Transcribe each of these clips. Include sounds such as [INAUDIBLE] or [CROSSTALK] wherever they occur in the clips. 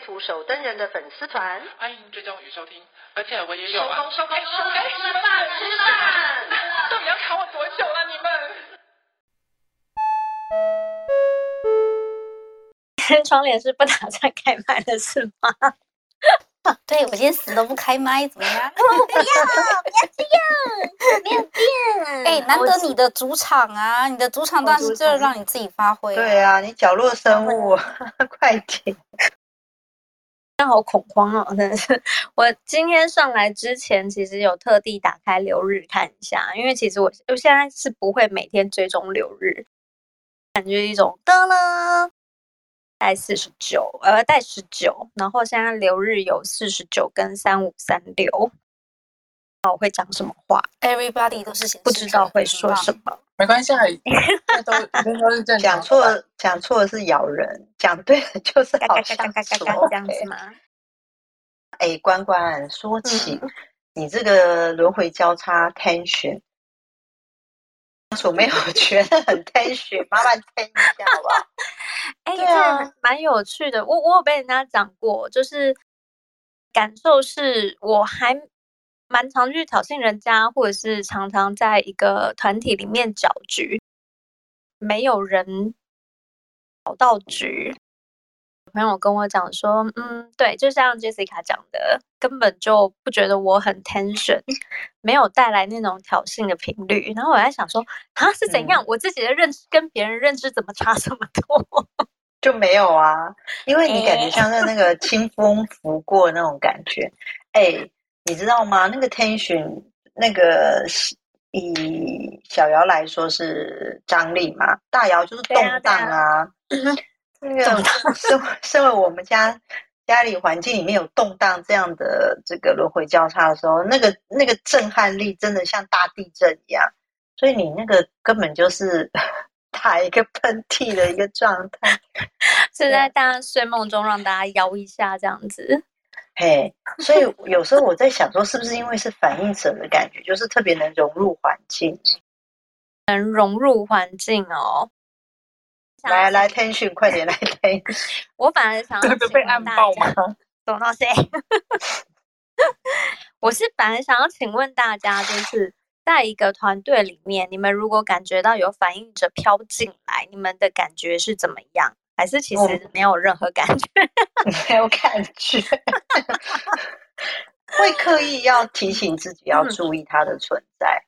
图手灯人的粉丝团，欢迎追踪与收听。而且我也有啊，收工收工收工，哎，吃饭吃饭，到底要卡我多久了啊，你们？天窗帘是不打算开麦的是吗？对，我今天死都不开麦，怎么样？[LAUGHS] 哦、不要，不要这样，不要这样。哎，难得你的主场啊，你的主场当然是就让你自己发挥。对啊，你角落生物，[LAUGHS] 快点。好恐慌哦！[LAUGHS] 真的是，我今天上来之前，其实有特地打开流日看一下，因为其实我我现在是不会每天追踪流日，感觉一种噔了，带四十九，呃，带十九，然后现在流日有四十九跟三五三六，我会讲什么话？Everybody 都是不知道会说什么，没关系啊，[LAUGHS] 都都是正常。讲错讲错的是咬人，讲对了就是好相处，这样子吗？[LAUGHS] 哎，关关，说起、嗯、你这个轮回交叉 tension，我没有觉得很 tension，麻烦听一下好不好？[LAUGHS] 哎，对啊，蛮有趣的。我我有被人家讲过，就是感受是我还蛮常去挑衅人家，或者是常常在一个团体里面搅局。没有人找到局，朋友跟我讲说，嗯，对，就像 Jessica 讲的，根本就不觉得我很 tension，没有带来那种挑衅的频率。然后我在想说，啊，是怎样？嗯、我自己的认知跟别人认知怎么差这么多？[LAUGHS] 就没有啊，因为你感觉像是那个清风拂过那种感觉。哎、欸，你知道吗？那个 tension，那个。以小爻来说是张力嘛，大爻就是 [LAUGHS] 动荡啊。那个身身为我们家家里环境里面有动荡这样的这个轮回交叉的时候，那个那个震撼力真的像大地震一样，所以你那个根本就是 [LAUGHS] 打一个喷嚏的一个状态，[LAUGHS] 是在大家睡梦中让大家摇一下这样子。嘿，所以有时候我在想说，是不是因为是反应者的感觉，就是特别能融入环境，能融入环境哦。来来，tension，快点来 tension。[LAUGHS] 我反而想要被按爆吗？懂到谁？[LAUGHS] 我是反而想要请问大家，就是在一个团队里面，你们如果感觉到有反应者飘进来，你们的感觉是怎么样？还是其实没有任何感觉，哦、[LAUGHS] 没有感觉，会刻意要提醒自己要注意它的存在。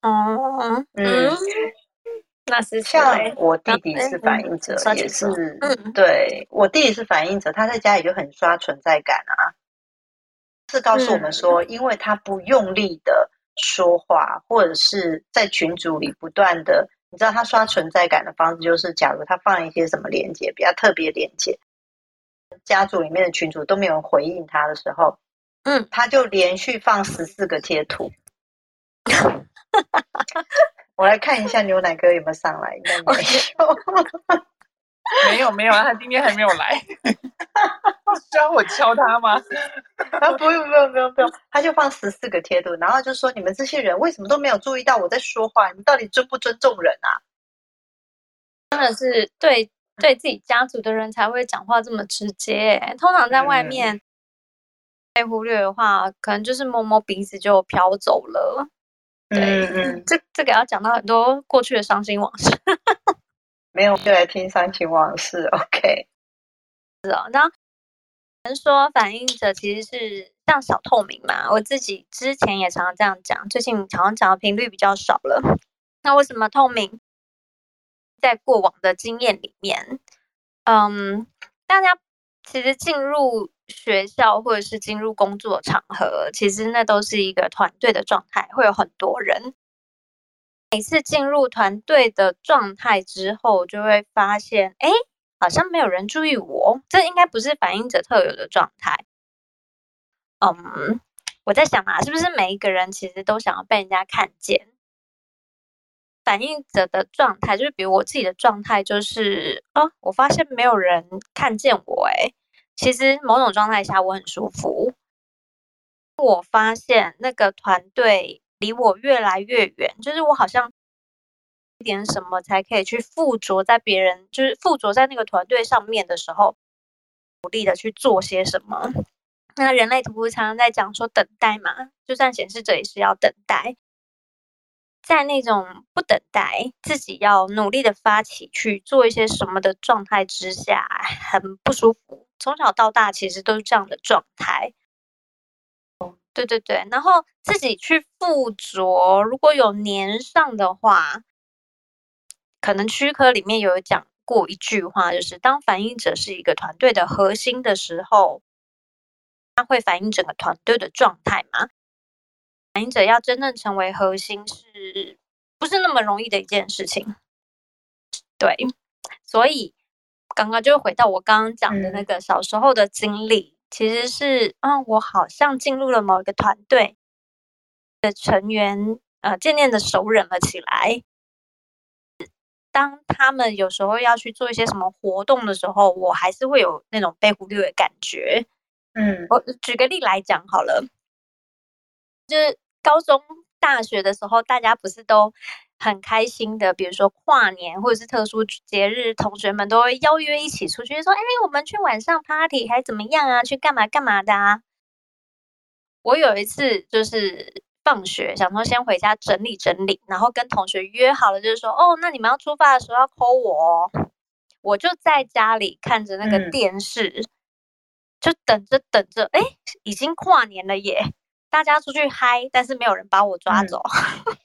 哦、嗯，那是像我弟弟是反应者，也是，嗯、对，我弟弟是反应者，他在家里就很刷存在感啊。是告诉我们说，因为他不用力的说话，或者是在群组里不断的。你知道他刷存在感的方式，就是假如他放一些什么连接，比较特别连接，家族里面的群主都没有人回应他的时候，嗯，他就连续放十四个贴图。我来看一下牛奶哥有没有上来，应该没有。[LAUGHS] 没有没有啊，他今天还没有来。[LAUGHS] 需要我敲他吗？[LAUGHS] 啊，不用不用不用不用，他就放十四个贴图，然后就说，你们这些人为什么都没有注意到我在说话？你们到底尊不尊重人啊？真的是对对自己家族的人才会讲话这么直接，通常在外面被忽略的话，嗯、可能就是摸摸鼻子就飘走了。对，嗯嗯，这这个要讲到很多过去的伤心往事。[LAUGHS] 没有，就来听伤情往事。OK，是哦。那人说反映者其实是像小透明嘛，我自己之前也常常这样讲，最近好像讲的频率比较少了。那为什么透明？在过往的经验里面，嗯，大家其实进入学校或者是进入工作场合，其实那都是一个团队的状态，会有很多人。每次进入团队的状态之后，就会发现，哎，好像没有人注意我，这应该不是反映者特有的状态。嗯，我在想啊，是不是每一个人其实都想要被人家看见？反映者的状态就是，比如我自己的状态就是，啊，我发现没有人看见我，诶，其实某种状态下我很舒服。我发现那个团队离我越来越远，就是我好像点什么才可以去附着在别人，就是附着在那个团队上面的时候，努力的去做些什么。那人类图常常在讲说等待嘛，就算显示者也是要等待，在那种不等待，自己要努力的发起去做一些什么的状态之下，很不舒服。从小到大其实都是这样的状态。对对对，然后自己去附着，如果有粘上的话，可能区科里面有讲过一句话，就是当反应者是一个团队的核心的时候，它会反映整个团队的状态嘛。反映者要真正成为核心，是不是那么容易的一件事情？对，所以刚刚就回到我刚刚讲的那个小时候的经历。其实是，啊、哦，我好像进入了某一个团队的成员，呃，渐渐的熟稔了起来。当他们有时候要去做一些什么活动的时候，我还是会有那种被忽略的感觉。嗯，我举个例来讲好了，就是高中、大学的时候，大家不是都。很开心的，比如说跨年或者是特殊节日，同学们都会邀约一起出去，说：“哎，我们去晚上 party 还怎么样啊？去干嘛干嘛的啊？”我有一次就是放学，想说先回家整理整理，然后跟同学约好了，就是说：“哦，那你们要出发的时候要 call 我哦。”我就在家里看着那个电视，嗯、就等着等着，哎，已经跨年了耶！大家出去嗨，但是没有人把我抓走。嗯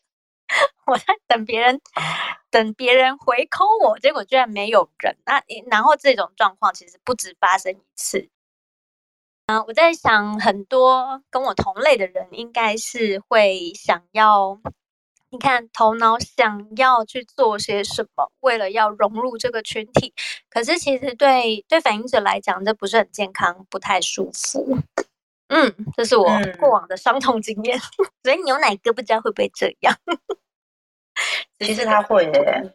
[LAUGHS] 我在等别人，等别人回 call 我，结果居然没有人。那然后这种状况其实不止发生一次。嗯，我在想，很多跟我同类的人应该是会想要，你看头脑想要去做些什么，为了要融入这个群体。可是其实对对反应者来讲，这不是很健康，不太舒服。嗯，这是我过往的伤痛经验。嗯、[LAUGHS] 所以牛奶哥不知道会不会这样。[LAUGHS] 其实他会耶，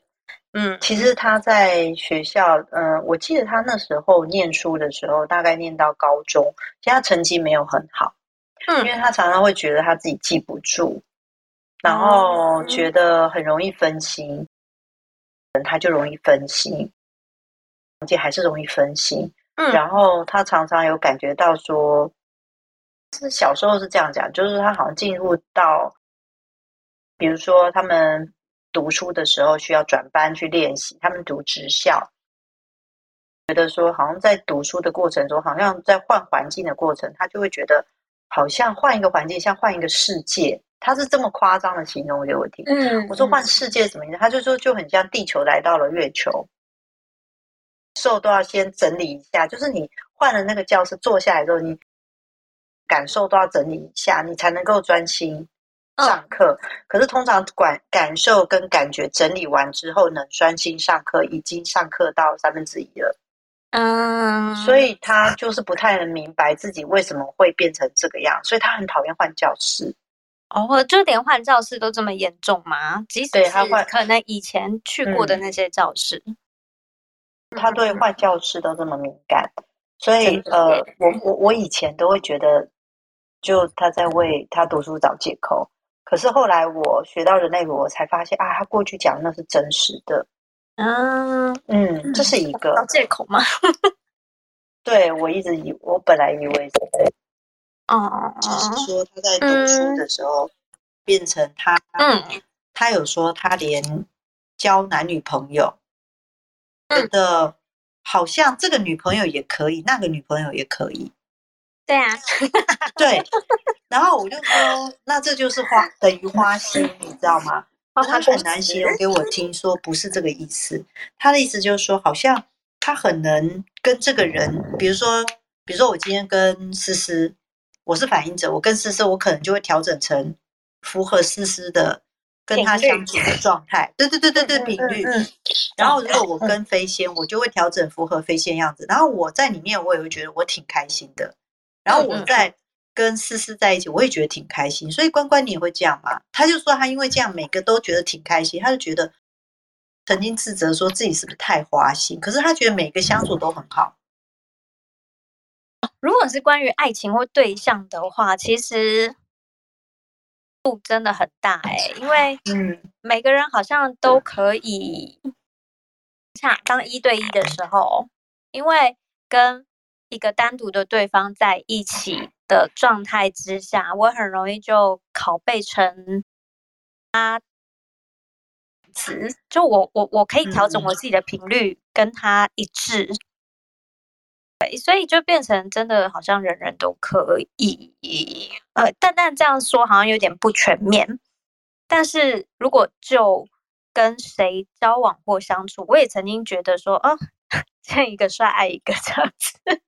嗯，其实他在学校，嗯、呃，我记得他那时候念书的时候，大概念到高中，其实他成绩没有很好，嗯，因为他常常会觉得他自己记不住，然后觉得很容易分心，嗯，他就容易分心，而且还是容易分心，嗯，然后他常常有感觉到说，是小时候是这样讲，就是他好像进入到，比如说他们。读书的时候需要转班去练习，他们读职校，觉得说好像在读书的过程中，好像在换环境的过程，他就会觉得好像换一个环境，像换一个世界。他是这么夸张的形容给我听。嗯，我说换世界什么意思？他就说就很像地球来到了月球，受都要先整理一下，就是你换了那个教室坐下来之后，你感受都要整理一下，你才能够专心。上课，哦、可是通常感感受跟感觉整理完之后，能专心上课，已经上课到三分之一了。嗯，所以他就是不太能明白自己为什么会变成这个样，所以他很讨厌换教室。哦，就连换教室都这么严重吗？即使他换，可能以前去过的那些教室，嗯、他对换教室都这么敏感，所以呃，我我我以前都会觉得，就他在为他读书找借口。可是后来我学到人类图，我才发现啊，他过去讲的那是真实的。嗯嗯，这是一个借口吗？[LAUGHS] 对，我一直以我本来以为是，哦，只是说他在读书的时候、嗯、变成他，嗯，他有说他连交男女朋友，觉得好像这个女朋友也可以，那个女朋友也可以。对啊，[LAUGHS] 对，然后我就说，那这就是花等于花心，你知道吗？他很难形容给我听，说不是这个意思。他的意思就是说，好像他很能跟这个人，比如说，比如说我今天跟思思，我是反应者，我跟思思，我可能就会调整成符合思思的跟他相处的状态，对对对对对，频率。嗯，然后如果我跟飞仙，我就会调整符合飞仙样子。然后我在里面，我也会觉得我挺开心的。然后我在跟思思在一起，我也觉得挺开心。所以关关你也会这样吗？他就说他因为这样，每个都觉得挺开心。他就觉得曾经自责说自己是不是太花心，可是他觉得每个相处都很好。如果是关于爱情或对象的话，其实。度真的很大哎、欸，因为嗯，每个人好像都可以，像当一对一的时候，因为跟一个单独的对方在一起的状态之下，我很容易就拷贝成他词，就我我我可以调整我自己的频率跟他一致。所以就变成真的好像人人都可以，呃，但但这样说好像有点不全面。但是如果就跟谁交往或相处，我也曾经觉得说，哦，[LAUGHS] 见一个帅爱一个这样子，嗯、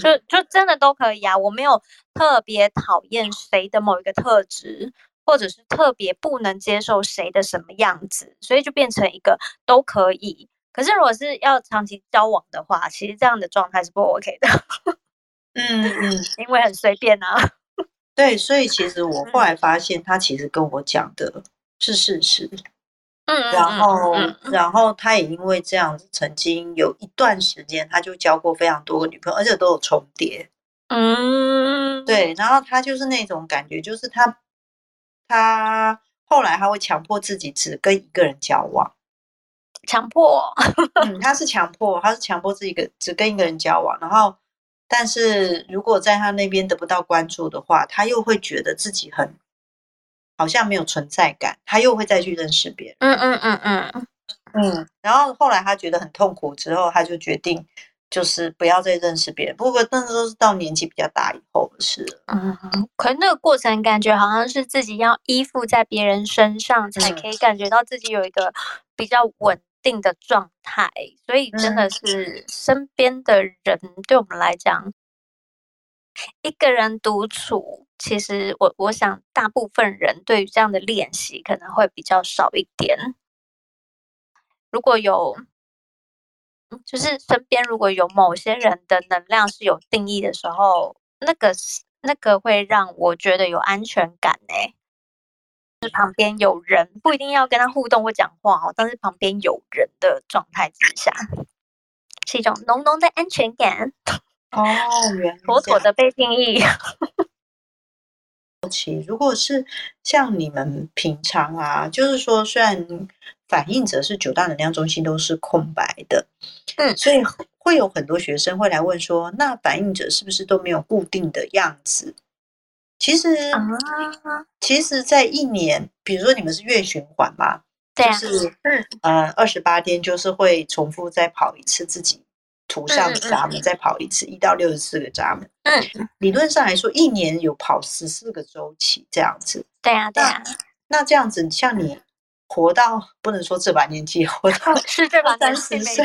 就就真的都可以啊。我没有特别讨厌谁的某一个特质，或者是特别不能接受谁的什么样子，所以就变成一个都可以。可是，如果是要长期交往的话，其实这样的状态是不 OK 的。嗯嗯，[LAUGHS] 因为很随便啊。对，所以其实我后来发现，他其实跟我讲的是事实。嗯，然后，然后他也因为这样子，曾经有一段时间，他就交过非常多个女朋友，而且都有重叠。嗯，对。然后他就是那种感觉，就是他，他后来他会强迫自己只跟一个人交往。强迫，[LAUGHS] 嗯，他是强迫，他是强迫自己跟只跟一个人交往，然后，但是如果在他那边得不到关注的话，他又会觉得自己很好像没有存在感，他又会再去认识别人。嗯嗯嗯嗯嗯，然后后来他觉得很痛苦之后，他就决定就是不要再认识别人。不过那时候是到年纪比较大以后的事了。嗯，可是那个过程感觉好像是自己要依附在别人身上，才可以感觉到自己有一个比较稳定的状态，所以真的是身边的人对我们来讲，嗯、一个人独处，其实我我想大部分人对于这样的练习可能会比较少一点。如果有，就是身边如果有某些人的能量是有定义的时候，那个那个会让我觉得有安全感呢、欸。是旁边有人，不一定要跟他互动或讲话哦，但是旁边有人的状态之下，是一种浓浓的安全感 [LAUGHS] 哦，原妥妥的被定义。[LAUGHS] 好奇，如果是像你们平常啊，就是说，虽然反应者是九大能量中心都是空白的，嗯，所以会有很多学生会来问说，那反应者是不是都没有固定的样子？其实，啊、其实，在一年，比如说你们是月循环嘛，对啊、就是嗯呃二十八天，就是会重复再跑一次自己图像的闸门，再跑一次一到六十四个闸门。嗯，理论上来说，一年有跑十四个周期这样子。对啊，对啊。那这样子，像你。活到不能说这把年纪，活到 [LAUGHS] 是这把三十岁，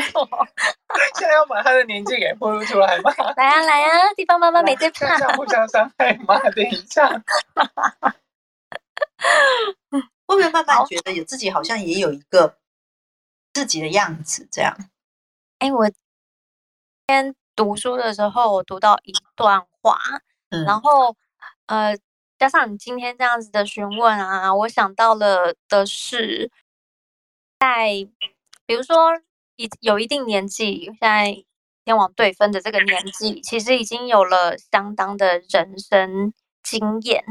[LAUGHS] 现在要把他的年纪给暴露出来吗？[LAUGHS] 来啊来啊，地方妈妈没在怕，互相伤害吗？等一下，会不会慢慢觉得有自己好像也有一个自己的样子？这样，哎，我今天读书的时候，我读到一段话，嗯、然后呃。加上你今天这样子的询问啊，我想到了的是，在比如说一有一定年纪，现在天王对分的这个年纪，其实已经有了相当的人生经验，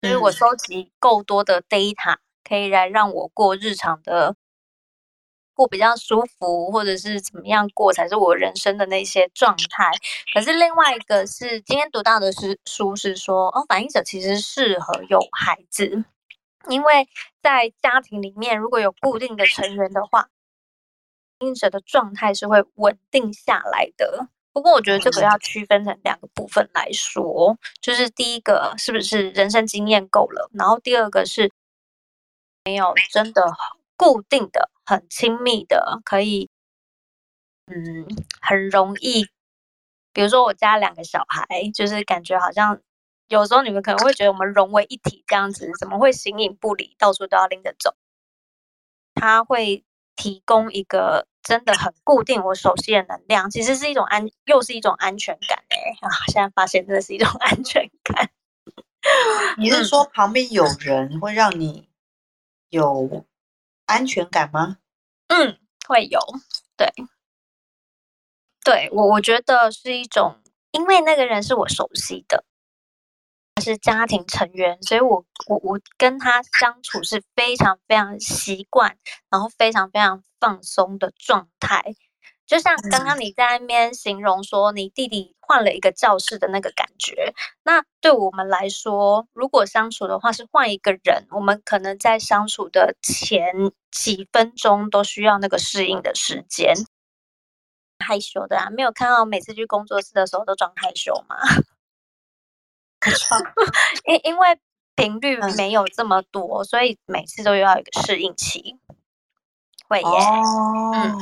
所以我收集够多的 data，可以来让我过日常的。过比较舒服，或者是怎么样过才是我人生的那些状态。可是另外一个是今天读到的是书是说，哦，反应者其实适合有孩子，因为在家庭里面如果有固定的成员的话，反映者的状态是会稳定下来的。不过我觉得这个要区分成两个部分来说，就是第一个是不是人生经验够了，然后第二个是没有真的固定的。很亲密的，可以，嗯，很容易。比如说，我家两个小孩，就是感觉好像有时候你们可能会觉得我们融为一体这样子，怎么会形影不离，到处都要拎着走？他会提供一个真的很固定、我熟悉的能量，其实是一种安，又是一种安全感哎、欸、啊！现在发现真的是一种 [LAUGHS] 安全感。你是说旁边有人会让你有安全感吗？嗯，会有。对，对我我觉得是一种，因为那个人是我熟悉的。他是家庭成员，所以我我我跟他相处是非常非常习惯，然后非常非常放松的状态。就像刚刚你在那边形容说，你弟弟换了一个教室的那个感觉。那对我们来说，如果相处的话是换一个人，我们可能在相处的前几分钟都需要那个适应的时间。害羞的啊，没有看到每次去工作室的时候都装害羞吗？[LAUGHS] [LAUGHS] 因因为频率没有这么多，所以每次都要有一个适应期。会耶，哦、嗯，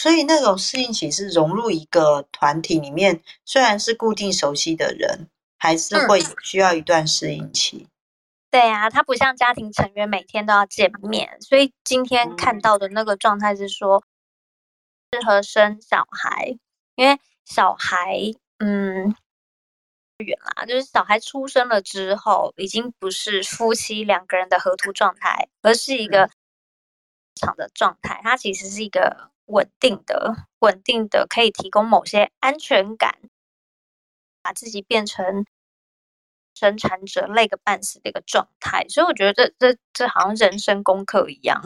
所以那种适应期是融入一个团体里面，虽然是固定熟悉的人，还是会需要一段适应期。嗯、对啊，他不像家庭成员每天都要见面，所以今天看到的那个状态是说适合生小孩，因为小孩，嗯。远啦，就是小孩出生了之后，已经不是夫妻两个人的合图状态，而是一个场的状态。它其实是一个稳定的、稳定的，可以提供某些安全感，把自己变成生产者累个半死的一个状态。所以我觉得这这这好像人生功课一样。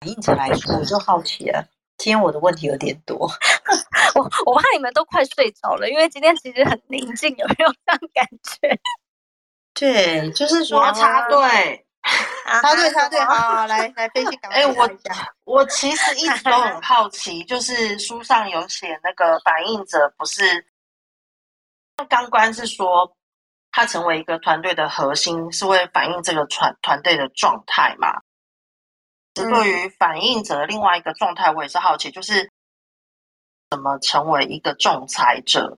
反映者来说，我就好奇了。今天我的问题有点多，[LAUGHS] 我我怕你们都快睡着了，因为今天其实很宁静，有没有这样感觉？对，就是说插队，插队，插队，好，来来分析。哎，我我其实一直都很好奇，就是书上有写那个反应者不是，刚关是说他成为一个团队的核心，是会反映这个团团队的状态嘛？对于反应者的另外一个状态，我也是好奇，就是怎么成为一个仲裁者？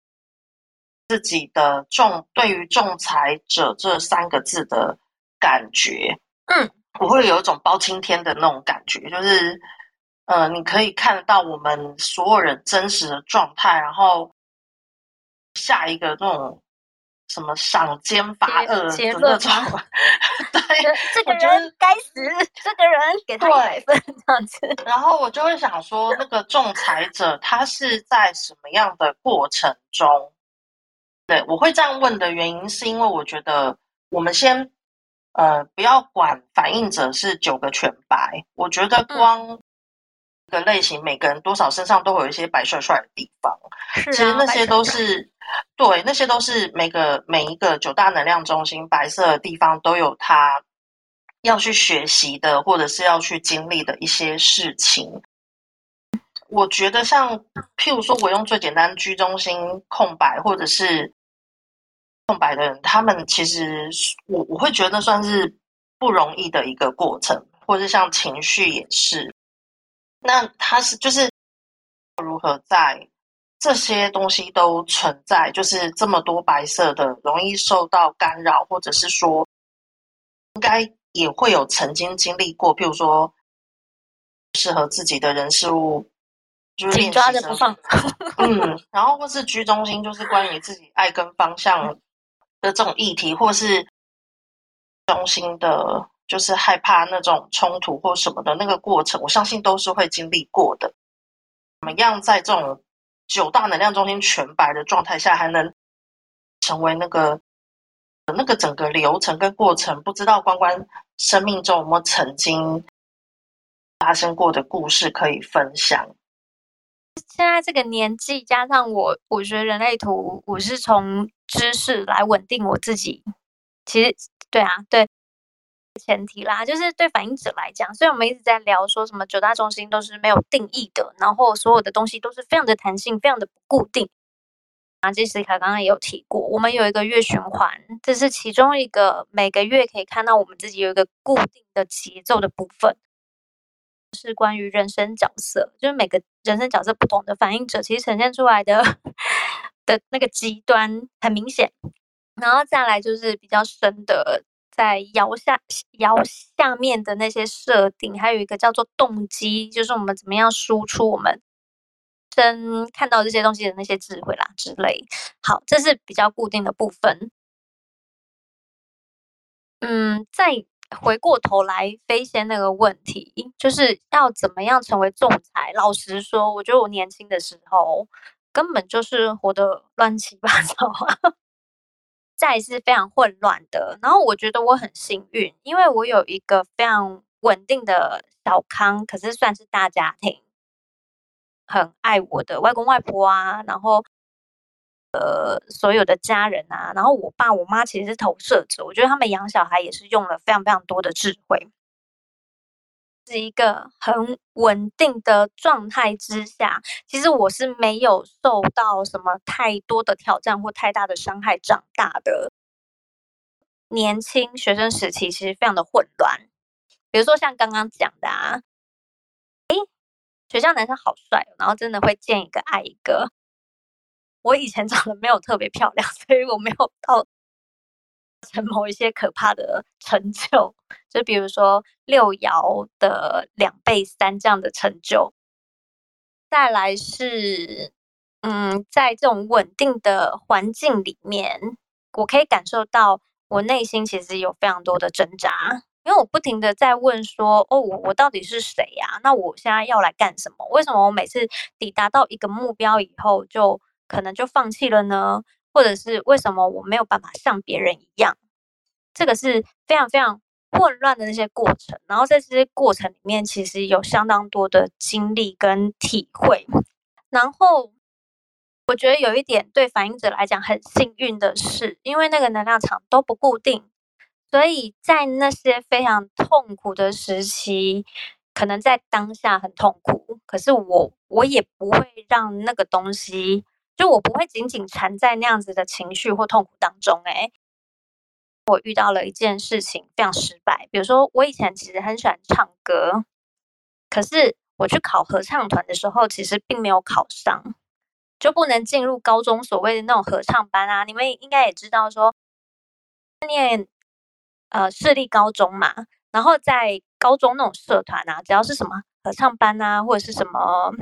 自己的仲对于仲裁者这三个字的感觉，嗯，我会有一种包青天的那种感觉，就是呃，你可以看得到我们所有人真实的状态，然后下一个那种。什么赏奸罚恶的那种，[LAUGHS] 对，这个人该死，这个人给他一百分这样子。然后我就会想说，那个仲裁者他是在什么样的过程中？对，我会这样问的原因，是因为我觉得我们先呃不要管反应者是九个全白，我觉得光一个类型，每个人多少身上都会有一些白帅帅的地方，其实那些都是。对，那些都是每个每一个九大能量中心白色的地方都有他要去学习的，或者是要去经历的一些事情。我觉得像譬如说，我用最简单居中心空白或者是空白的人，他们其实我我会觉得算是不容易的一个过程，或者是像情绪也是。那他是就是如何在。这些东西都存在，就是这么多白色的，容易受到干扰，或者是说，应该也会有曾经经历过，譬如说，适合自己的人事物，就是紧抓着不放，[LAUGHS] 嗯，然后或是居中心，就是关于自己爱跟方向的这种议题，或是中心的，就是害怕那种冲突或什么的那个过程，我相信都是会经历过的。怎么样在这种九大能量中心全白的状态下，还能成为那个那个整个流程跟过程，不知道关关生命中有没有曾经发生过的故事可以分享？现在这个年纪，加上我，我学人类图，我是从知识来稳定我自己。其实，对啊，对。前提啦，就是对反映者来讲，虽然我们一直在聊说什么九大中心都是没有定义的，然后所有的东西都是非常的弹性，非常的不固定。啊，杰西卡刚刚也有提过，我们有一个月循环，这是其中一个每个月可以看到我们自己有一个固定的节奏的部分，是关于人生角色，就是每个人生角色不同的反应者，其实呈现出来的的那个极端很明显。然后再来就是比较深的，在摇下摇下面的那些设定，还有一个叫做动机，就是我们怎么样输出我们真看到这些东西的那些智慧啦之类。好，这是比较固定的部分。嗯，在回过头来飞仙那个问题，就是要怎么样成为仲裁？老实说，我觉得我年轻的时候根本就是活得乱七八糟啊，再是非常混乱的。然后我觉得我很幸运，因为我有一个非常稳定的小康，可是算是大家庭，很爱我的外公外婆啊，然后。呃，所有的家人啊，然后我爸我妈其实是投射者，我觉得他们养小孩也是用了非常非常多的智慧，是一个很稳定的状态之下，其实我是没有受到什么太多的挑战或太大的伤害长大的。年轻学生时期其实非常的混乱，比如说像刚刚讲的啊，诶，学校男生好帅，然后真的会见一个爱一个。我以前长得没有特别漂亮，所以我没有到成某一些可怕的成就，就比如说六爻的两倍三这样的成就。再来是，嗯，在这种稳定的环境里面，我可以感受到我内心其实有非常多的挣扎，因为我不停的在问说，哦，我我到底是谁呀？那我现在要来干什么？为什么我每次抵达到一个目标以后就可能就放弃了呢，或者是为什么我没有办法像别人一样？这个是非常非常混乱的那些过程。然后在这些过程里面，其实有相当多的经历跟体会。然后我觉得有一点对反映者来讲很幸运的是，因为那个能量场都不固定，所以在那些非常痛苦的时期，可能在当下很痛苦，可是我我也不会让那个东西。就我不会仅仅缠在那样子的情绪或痛苦当中。诶，我遇到了一件事情非常失败，比如说我以前其实很喜欢唱歌，可是我去考合唱团的时候，其实并没有考上，就不能进入高中所谓的那种合唱班啊。你们应该也知道说，念呃私立高中嘛，然后在高中那种社团啊，只要是什么合唱班啊，或者是什么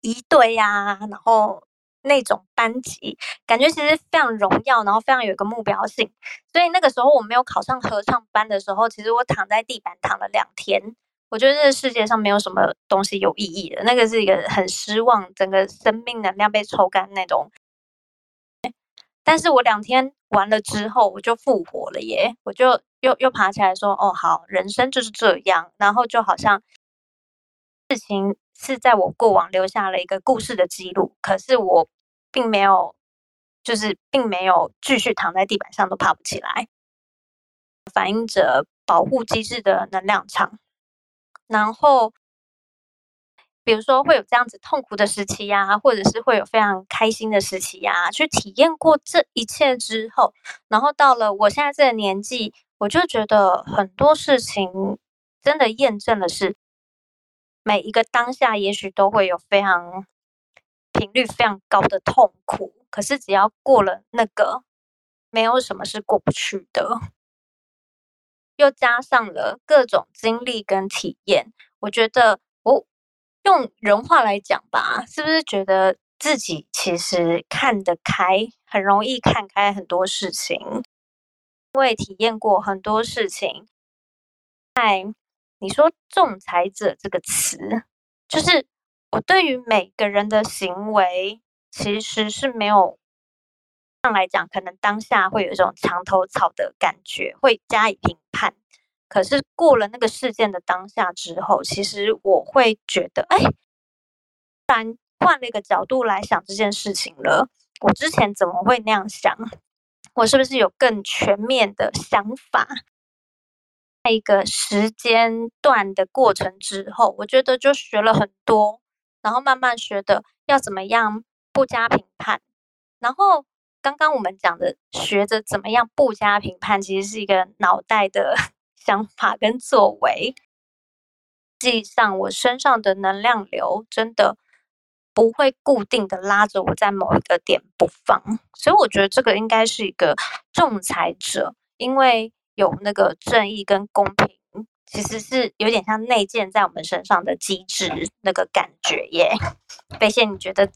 仪队呀，然后。那种班级感觉其实非常荣耀，然后非常有一个目标性。所以那个时候我没有考上合唱班的时候，其实我躺在地板躺了两天。我觉得这个世界上没有什么东西有意义的，那个是一个很失望，整个生命能量被抽干那种。但是我两天完了之后，我就复活了耶！我就又又爬起来说：“哦，好，人生就是这样。”然后就好像事情。是在我过往留下了一个故事的记录，可是我并没有，就是并没有继续躺在地板上都爬不起来，反映着保护机制的能量场。然后，比如说会有这样子痛苦的时期呀，或者是会有非常开心的时期呀，去体验过这一切之后，然后到了我现在这个年纪，我就觉得很多事情真的验证了是。每一个当下，也许都会有非常频率非常高的痛苦，可是只要过了那个，没有什么是过不去的。又加上了各种经历跟体验，我觉得我用人话来讲吧，是不是觉得自己其实看得开，很容易看开很多事情，因为体验过很多事情，在。你说“仲裁者”这个词，就是我对于每个人的行为，其实是没有上来讲，可能当下会有一种墙头草的感觉，会加以评判。可是过了那个事件的当下之后，其实我会觉得，哎，突然换了一个角度来想这件事情了。我之前怎么会那样想？我是不是有更全面的想法？一个时间段的过程之后，我觉得就学了很多，然后慢慢学的要怎么样不加评判。然后刚刚我们讲的学着怎么样不加评判，其实是一个脑袋的 [LAUGHS] 想法跟作为。实际上，我身上的能量流真的不会固定的拉着我在某一个点不放，所以我觉得这个应该是一个仲裁者，因为有那个正义跟公平，其实是有点像内建在我们身上的机制那个感觉耶。贝谢，你觉得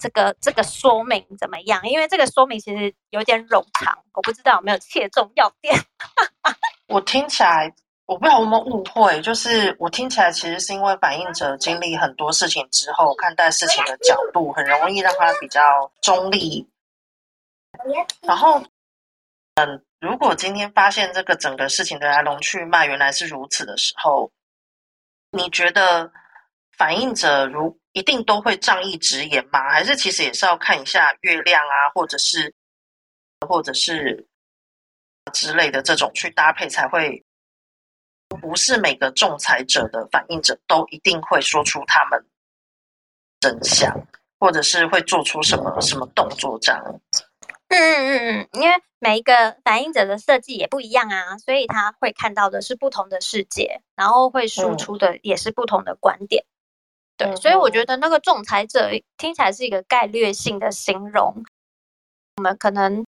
这个这个说明怎么样？因为这个说明其实有点冗长，我不知道有没有切中要点。[LAUGHS] 我听起来。我不知道有没有误会，就是我听起来其实是因为反映者经历很多事情之后，看待事情的角度很容易让他比较中立。然后，嗯，如果今天发现这个整个事情的来龙去脉原来是如此的时候，你觉得反映者如一定都会仗义直言吗？还是其实也是要看一下月亮啊，或者是或者是之类的这种去搭配才会？不是每个仲裁者的反映者都一定会说出他们真相，或者是会做出什么什么动作这样。嗯嗯嗯，因为每一个反应者的设计也不一样啊，所以他会看到的是不同的世界，然后会输出的也是不同的观点。嗯、对，所以我觉得那个仲裁者听起来是一个概略性的形容，我们可能。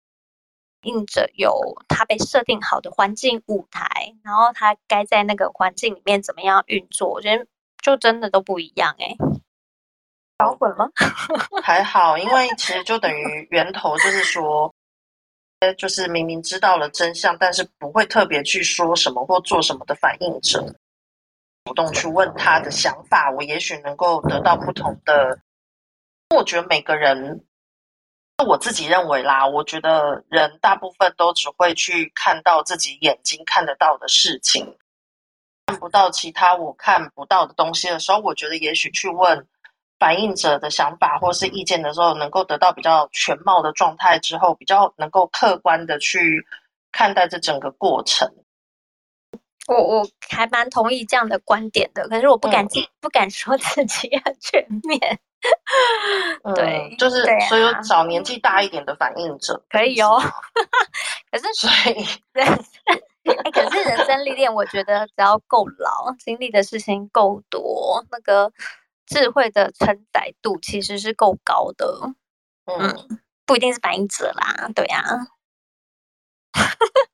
应者有他被设定好的环境舞台，然后他该在那个环境里面怎么样运作，我觉得就真的都不一样哎、欸。搞混了？还好，因为其实就等于源头就是说，[LAUGHS] 就是明明知道了真相，但是不会特别去说什么或做什么的反应者，主动去问他的想法，我也许能够得到不同的。我觉得每个人。我自己认为啦，我觉得人大部分都只会去看到自己眼睛看得到的事情，看不到其他我看不到的东西的时候，我觉得也许去问反映者的想法或是意见的时候，能够得到比较全貌的状态之后，比较能够客观的去看待这整个过程。我我还蛮同意这样的观点的，可是我不敢、嗯、不敢说自己很全面。[LAUGHS] 对、嗯，就是、啊、所以有找年纪大一点的反映者可以哦。[LAUGHS] 可是所以，[LAUGHS] 可是人生历练，我觉得只要够老，经历的事情够多，那个智慧的承载度其实是够高的。嗯，嗯，不一定是反应者啦，对呀、啊。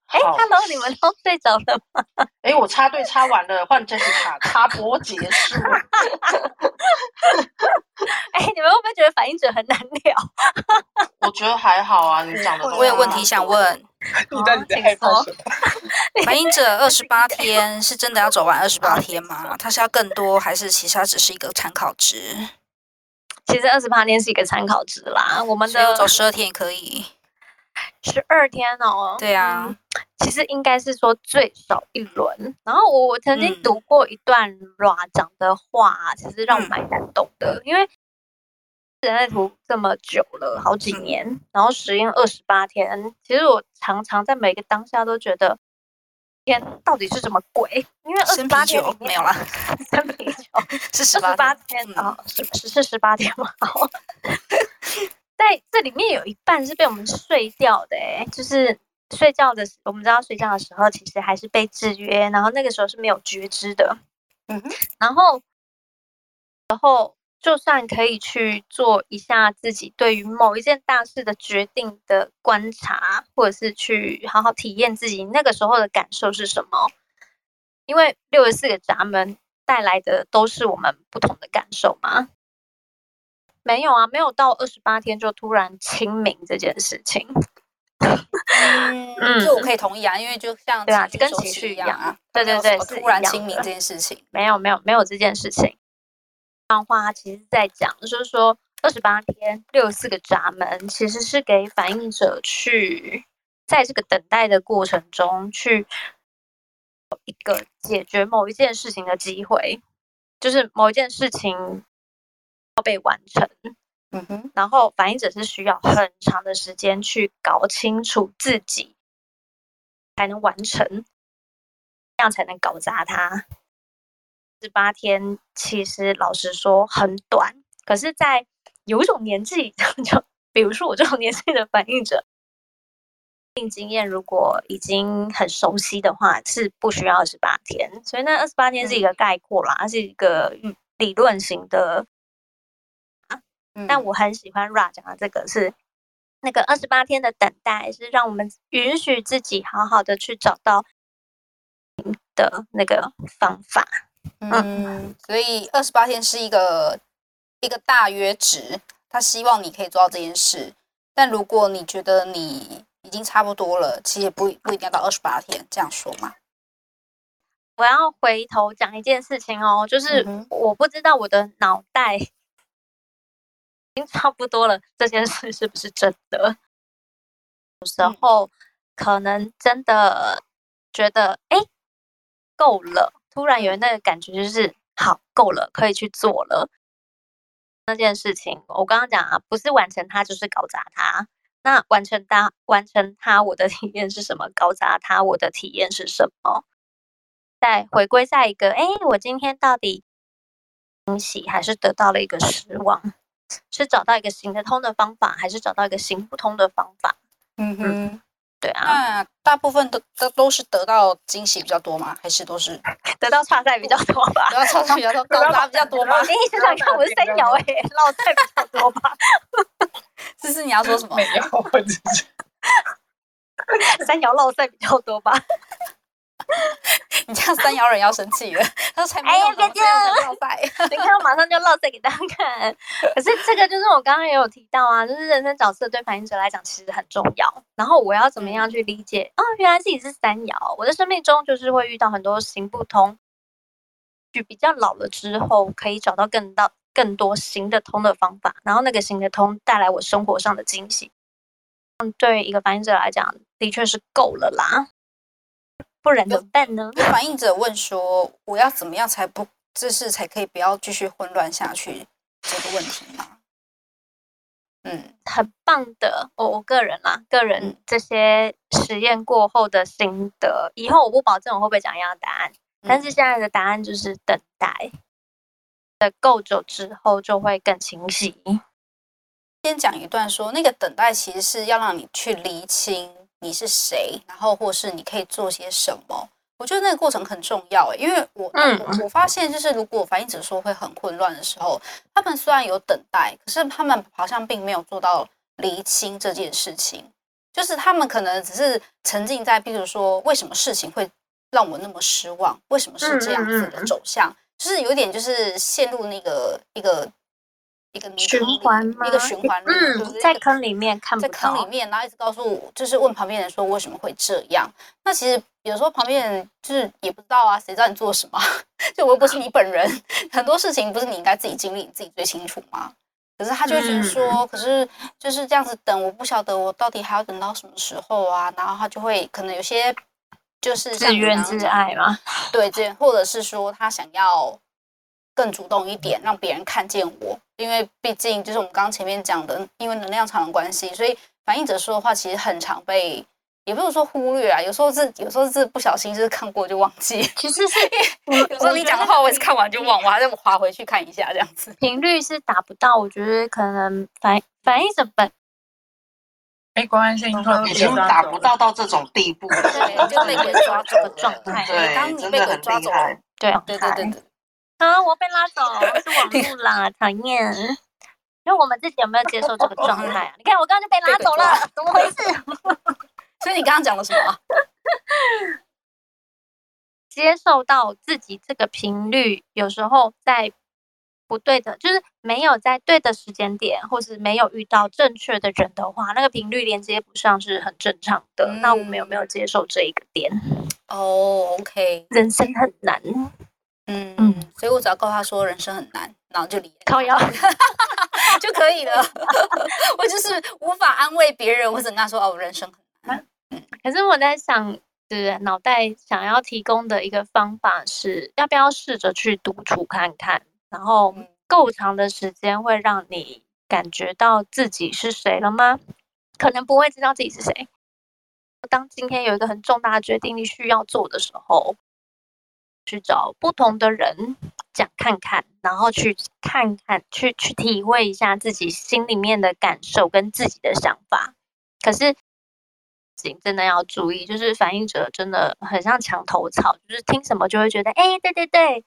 哎，Hello，你们都睡着了吗？哎，我插队插完了，换 Jessica 插播结束。[LAUGHS] 哎，你们会不会觉得反映者很难聊？[LAUGHS] 我觉得还好啊，你讲的都。我有问题想问，[LAUGHS] 你到底在害怕什么？反映者二十八天是真的要走完二十八天吗？它是要更多，还是其实它只是一个参考值？其实二十八天是一个参考值啦，我们的走十二天也可以。十二天哦，对啊，嗯、其实应该是说最少一轮。然后我我曾经读过一段 Ra 讲的话，其实让我蛮感动的，嗯、因为人类图这么久了，好几年，嗯、然后实验二十八天，其实我常常在每个当下都觉得，天到底是什么鬼？因为二十 [LAUGHS] [LAUGHS] 八天没有了，三啤酒是十八天啊，是是十八天吗？在这里面有一半是被我们睡掉的，哎，就是睡觉的时，我们知道睡觉的时候其实还是被制约，然后那个时候是没有觉知的，嗯哼，然后，然后就算可以去做一下自己对于某一件大事的决定的观察，或者是去好好体验自己那个时候的感受是什么，因为六十四个闸门带来的都是我们不同的感受嘛。没有啊，没有到二十八天就突然清明这件事情。嗯，就我可以同意啊，因为就像对啊，跟情绪一样啊，对对对，突然清明这件事情，没有没有没有这件事情。这样的话，其实在讲就是说，二十八天六十四个闸门，其实是给反应者去在这个等待的过程中，去一个解决某一件事情的机会，就是某一件事情要。被完成，嗯哼，然后反应者是需要很长的时间去搞清楚自己，才能完成，这样才能搞砸它。十八天其实老实说很短，可是，在有一种年纪，[LAUGHS] 就比如说我这种年纪的反应者，性经验如果已经很熟悉的话，是不需要二十八天。所以那二十八天是一个概括啦，它是一个理论型的。嗯、但我很喜欢 Ra 讲的这个是那个二十八天的等待，是让我们允许自己好好的去找到的那个方法。嗯，嗯所以二十八天是一个一个大约值，他希望你可以做到这件事。但如果你觉得你已经差不多了，其实也不不一定要到二十八天，这样说嘛。我要回头讲一件事情哦，就是我不知道我的脑袋已经差不多了，这件事是不是真的？有时候可能真的觉得哎够了，突然有那个感觉，就是好够了，可以去做了。那件事情，我刚刚讲啊，不是完成它，就是搞砸它。那完成它，完成它，我的 [LAUGHS] 体验是什么？搞砸它，我的体验是什么？再回归在一个，哎，我今天到底惊喜还是得到了一个失望？是找到一个行得通的方法，还是找到一个行不通的方法？嗯哼。嗯对啊，那大部分都都都是得到惊喜比较多吗？还是都是 [LAUGHS] 得到差赛比较多吧？得到差赛比较多，[LAUGHS] 高达比较多吗？你想想看，我是三摇哎，落赛比较多吧？[LAUGHS] 这是你要说什么？没有，我只是三摇落赛比较多吧？你这样三爻人要生气了，他说才没有，哎呀，别这样，你看我马上就落赛给大家看。可是这个就是我刚刚也有提到啊，就是人生角色对反应者来讲其实很重要。然后我要怎么样去理解？哦，原来自己是三爻。我的生命中就是会遇到很多行不通，就比较老了之后可以找到更到更多行得通的方法，然后那个行得通带来我生活上的惊喜。嗯，对一个反应者来讲，的确是够了啦。不然怎么办呢？有反映者问说：“我要怎么样才不，这是才可以不要继续混乱下去？”这个问题吗？嗯，很棒的。我我个人啦，个人这些实验过后的心得，以后我不保证我会不会讲一样的答案，但是现在的答案就是等待的够久之后就会更清晰。先讲一段说，那个等待其实是要让你去厘清。你是谁？然后或是你可以做些什么？我觉得那个过程很重要诶，因为我、嗯、我我发现就是如果反映者说会很混乱的时候，他们虽然有等待，可是他们好像并没有做到厘清这件事情。就是他们可能只是沉浸在，比如说为什么事情会让我那么失望？为什么是这样子的走向？嗯嗯嗯就是有点就是陷入那个一个。一个循环吗？一个循环，嗯，在坑里面看不到，在坑里面，然后一直告诉我，就是问旁边人说为什么会这样。那其实有时候旁边人就是也不知道啊，谁知道你做什么？[LAUGHS] 就我又不是你本人，[LAUGHS] 很多事情不是你应该自己经历，你自己最清楚吗？可是他就会觉得说，嗯、可是就是这样子等，我不晓得我到底还要等到什么时候啊？然后他就会可能有些就是自怨自艾嘛，对，这或者是说他想要更主动一点，让别人看见我。因为毕竟就是我们刚刚前面讲的，因为能量场的关系，所以反应者说的话其实很常被，也不是说忽略啊，有时候是有时候是不小心就是看过就忘记。其实是 [LAUGHS] 有时候你讲的话，我也是看完就忘，我还在滑回去看一下这样子。频率是达不到，我觉得可能反反应者本，哎，关安先说已经达不到到这种地步，[LAUGHS] 对，就被鬼抓走的状态。对，当你被鬼抓走，对对对对对。啊！我被拉走，是网路啦，讨厌。那我们自己有没有接受这个状态啊？你看，我刚刚就被拉走了，怎么回事？[LAUGHS] 所以你刚刚讲了什么？[LAUGHS] 接受到自己这个频率，有时候在不对的，就是没有在对的时间点，或是没有遇到正确的人的话，那个频率连接不上是很正常的。嗯、那我们有没有接受这一个点？哦，OK，人生很难。嗯嗯，所以我只要告诉他说人生很难，然后就离靠腰就可以了。[LAUGHS] 我就是无法安慰别人，我只跟他说哦，人生很难。嗯，可是我在想，是脑袋想要提供的一个方法是，要不要试着去独处看看，然后够长的时间会让你感觉到自己是谁了吗？可能不会知道自己是谁。当今天有一个很重大的决定你需要做的时候。去找不同的人讲看看，然后去看看，去去体会一下自己心里面的感受跟自己的想法。可是，请真的要注意，就是反映者真的很像墙头草，就是听什么就会觉得，哎，对对对，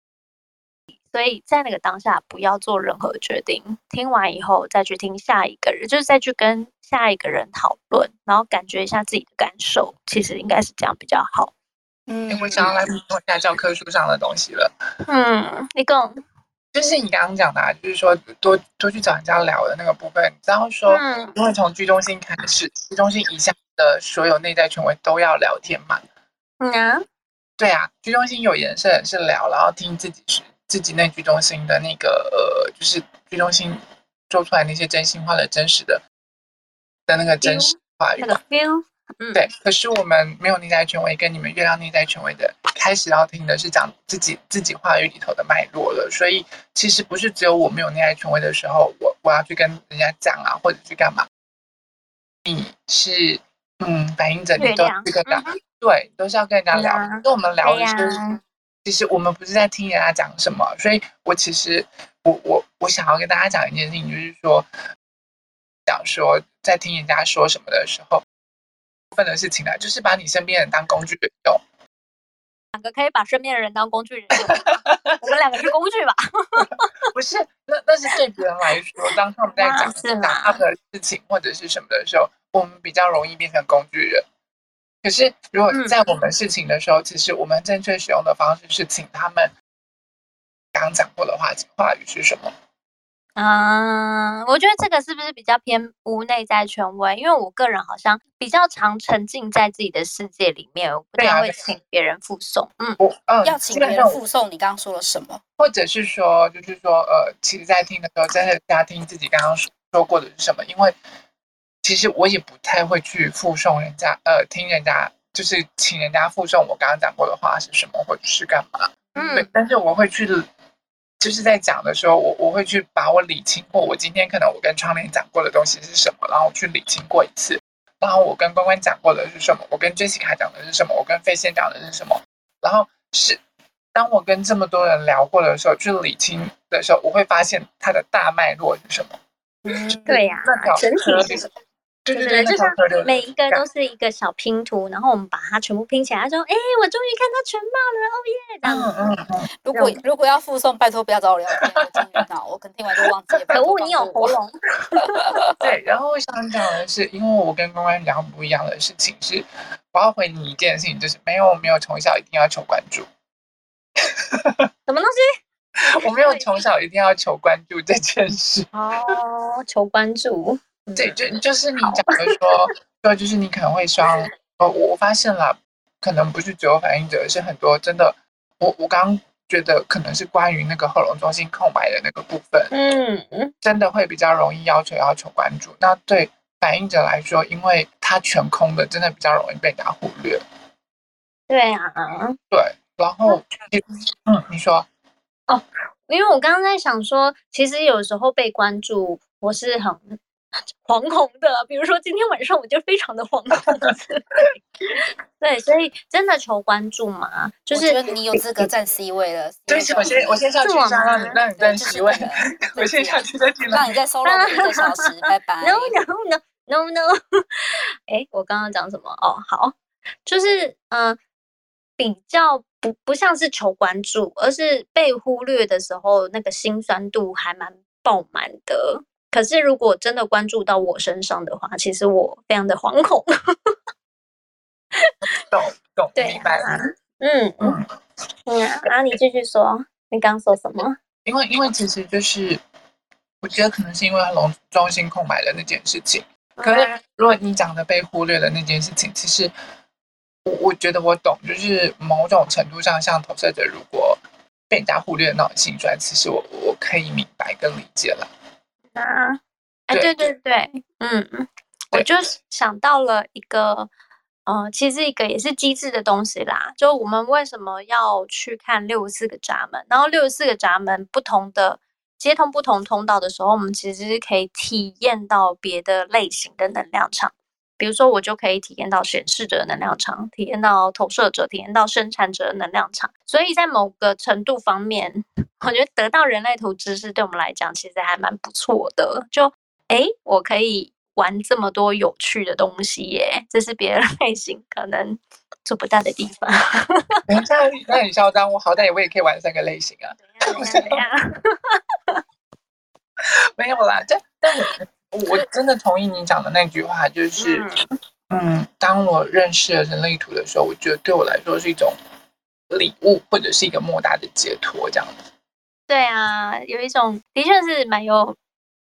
所以在那个当下不要做任何决定，听完以后再去听下一个人，就是再去跟下一个人讨论，然后感觉一下自己的感受，其实应该是这样比较好。嗯，我想要来补充一下教科书上的东西了。嗯，你讲，就是你刚刚讲的，啊，就是说多多去找人家聊的那个部分，然后说，嗯，因为从居中心开始，居中心以下的所有内在权威都要聊天嘛。嗯啊，对啊，居中心有颜色是聊，然后听自己是自己内居中心的那个呃，就是居中心做出来那些真心话的真实的的那个真实话语。那嗯，对。可是我们没有内在权威，跟你们月亮内在权威的开始要听的是讲自己自己话语里头的脉络了。所以其实不是只有我没有内在权威的时候，我我要去跟人家讲啊，或者去干嘛。你是嗯，反映着你都这个讲，嗯、对，都是要跟人家聊。跟、嗯、我们聊的是，哎、其实我们不是在听人家讲什么。所以我其实我我我想要跟大家讲一件事情，就是说，讲说在听人家说什么的时候。分的事情啊，就是把你身边人当工具人用。两个可以把身边的人当工具人用，[LAUGHS] 我们两个是工具吧？[LAUGHS] 不是，那那是对别人来说，当他们在讲讲他们的事情或者是什么的时候，我们比较容易变成工具人。可是如果在我们事情的时候，嗯、其实我们正确使用的方式是请他们刚讲过的话话语是什么？啊，我觉得这个是不是比较偏无内在权威？因为我个人好像比较常沉浸在自己的世界里面，我不太会请别人复送。嗯，我嗯，要请别人附送，你刚刚说了什么？或者是说，就是说，呃，其实，在听的时候，真的在听自己刚刚说说过的是什么？因为其实我也不太会去附送人家，呃，听人家就是请人家附送我刚刚讲过的话是什么，或者是干嘛？嗯，对，但是我会去。就是在讲的时候，我我会去把我理清过，我今天可能我跟窗帘讲过的东西是什么，然后去理清过一次。然后我跟关关讲过的是什么，我跟 Jessica 讲的是什么，我跟飞仙讲的是什么。然后是当我跟这么多人聊过的时候，去理清的时候，我会发现它的大脉络是什么。嗯，对呀、啊，整体是。对对对，就像每一个都是一个小拼图，然后我们把它全部拼起来，说：“哎，我终于看到全貌了，哦耶！”这样子。嗯嗯。如果如果要附送，拜托不要找我聊天，我听不到，我可能听完就忘记了。可恶，你有喉咙。[LAUGHS] [LAUGHS] 对，然后我想讲的是，因为我跟关关讲不一样的事情是，我要回你一件事情，就是没有没有从小一定要求关注。[LAUGHS] 什么东西？我没有从小一定要求关注这件事。哦，求关注。对，就就是你讲的说，对就是你可能会说，呃，我发现了，可能不是只有反应者，是很多真的。我我刚刚觉得可能是关于那个荷隆中心空白的那个部分，嗯嗯，真的会比较容易要求要求关注。那对反应者来说，因为它全空的，真的比较容易被大家忽略。对啊，对，然后嗯，你说哦，因为我刚刚在想说，其实有时候被关注，我是很。[LAUGHS] 惶恐的，比如说今天晚上我就非常的惶恐。[LAUGHS] 对，所以真的求关注嘛，就是你有资格站 C 位了。对不起，我先我先上去让你让你站 C 位。我先下去再听。让你再 solo [LAUGHS] 一个小时，拜拜。No no no no no。哎，我刚刚讲什么？哦，好，就是嗯、呃，比较不不像是求关注，而是被忽略的时候，那个心酸度还蛮爆满的。可是，如果真的关注到我身上的话，其实我非常的惶恐。懂懂，对啊、明白了。嗯嗯嗯，然后你继续说，你刚说什么？因为因为其实就是，我觉得可能是因为龙中心空白的那件事情。可是，如果你讲的被忽略的那件事情，其实我我觉得我懂，就是某种程度上，像投射者如果被人家忽略的那种心酸，其实我我可以明白跟理解了。啊，哎，对对对，嗯嗯，我就想到了一个，呃，其实一个也是机制的东西啦。就我们为什么要去看六十四个闸门？然后六十四个闸门不同的接通不同通道的时候，我们其实是可以体验到别的类型的能量场。比如说，我就可以体验到显示者的能量场，体验到投射者，体验到生产者的能量场。所以在某个程度方面，我觉得得到人类图知识对我们来讲，其实还蛮不错的。就，诶，我可以玩这么多有趣的东西耶，这是别人 [LAUGHS] 类型可能做不到的地方。[LAUGHS] 等一下，那很嚣张，我好歹我也可以玩三个类型啊。怎样？怎样？[LAUGHS] 没有啦，这但我我真的同意你讲的那句话，就是嗯，嗯，当我认识了人类图的时候，我觉得对我来说是一种礼物，或者是一个莫大的解脱，这样子。对啊，有一种的确是蛮有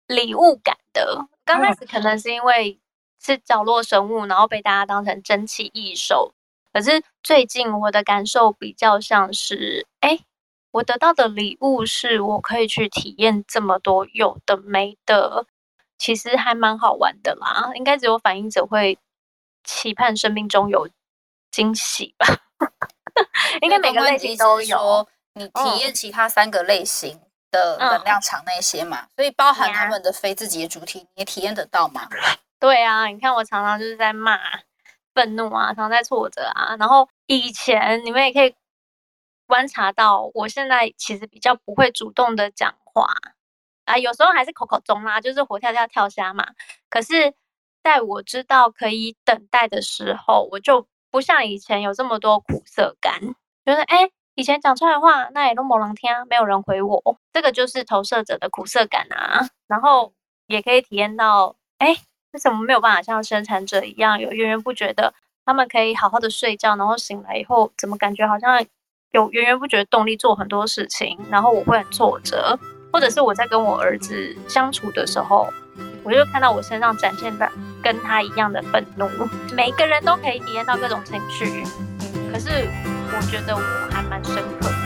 礼物感的。刚开始可能是因为是角落生物，然后被大家当成珍奇异兽。可是最近我的感受比较像是，哎，我得到的礼物是我可以去体验这么多有的没的，其实还蛮好玩的啦。应该只有反应者会期盼生命中有惊喜吧？[LAUGHS] 应该每个类型都有。你体验其他三个类型的能量场那些嘛，嗯、所以包含他们的非自己的主题，你也体验得到吗？[LAUGHS] 对啊，你看我常常就是在骂、愤怒啊，常常在挫折啊。然后以前你们也可以观察到，我现在其实比较不会主动的讲话啊，有时候还是口口中啦，就是活跳跳跳虾嘛。可是在我知道可以等待的时候，我就不像以前有这么多苦涩感，觉得哎。以前讲出来的话，那也都没人听，没有人回我，这个就是投射者的苦涩感啊。然后也可以体验到，哎，为什么没有办法像生产者一样有源源不绝的？他们可以好好的睡觉，然后醒来以后，怎么感觉好像有源源不绝的动力做很多事情？然后我会很挫折，或者是我在跟我儿子相处的时候，我就看到我身上展现的跟他一样的愤怒。每个人都可以体验到各种情绪，可是。我觉得我还蛮深刻的。